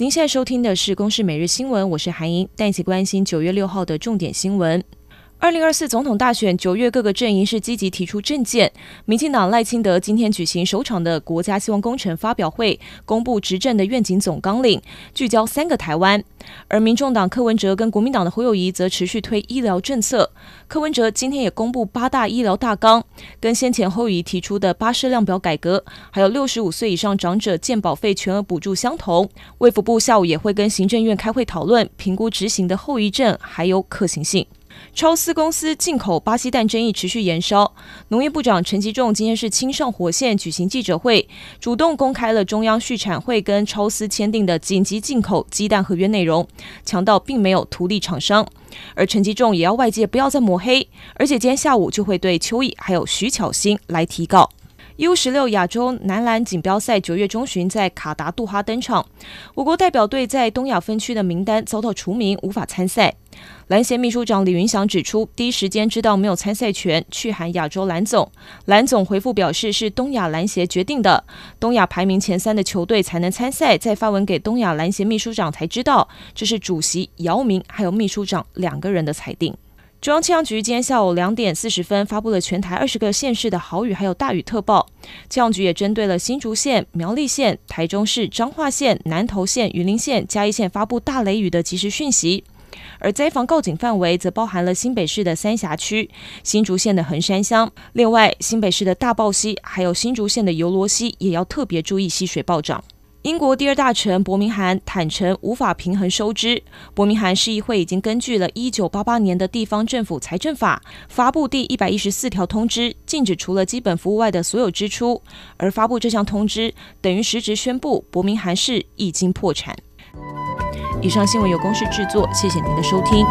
您现在收听的是《公视每日新闻》，我是韩莹，带你一起关心九月六号的重点新闻。二零二四总统大选，九月各个阵营是积极提出政见。民进党赖清德今天举行首场的国家希望工程发表会，公布执政的愿景总纲领，聚焦三个台湾。而民众党柯文哲跟国民党的侯友谊则持续推医疗政策。柯文哲今天也公布八大医疗大纲，跟先前侯友宜提出的巴氏量表改革，还有六十五岁以上长者健保费全额补助相同。卫福部下午也会跟行政院开会讨论，评估执行的后遗症还有可行性。超丝公司进口巴西蛋争议持续延烧，农业部长陈吉仲今天是亲上火线举行记者会，主动公开了中央畜产会跟超丝签订的紧急进口鸡蛋合约内容，强调并没有图利厂商。而陈吉仲也要外界不要再抹黑，而且今天下午就会对邱毅还有徐巧芯来提告。U 十六亚洲男篮锦标赛九月中旬在卡达杜哈登场，我国代表队在东亚分区的名单遭到除名，无法参赛。篮协秘书长李云祥指出，第一时间知道没有参赛权，去函亚洲篮总，篮总回复表示是东亚篮协决定的，东亚排名前三的球队才能参赛。再发文给东亚篮协秘书长才知道，这是主席姚明还有秘书长两个人的裁定。中央气象局今天下午两点四十分发布了全台二十个县市的豪雨还有大雨特报。气象局也针对了新竹县、苗栗县、台中市、彰化县、南投县、云林县、嘉义县发布大雷雨的即时讯息。而灾防告警范围则包含了新北市的三峡区、新竹县的横山乡。另外，新北市的大霸溪还有新竹县的油罗溪也要特别注意溪水暴涨。英国第二大臣伯明翰坦承无法平衡收支。伯明翰市议会已经根据了一九八八年的地方政府财政法发布第一百一十四条通知，禁止除了基本服务外的所有支出。而发布这项通知，等于实质宣布伯明翰市已经破产。以上新闻由公司制作，谢谢您的收听。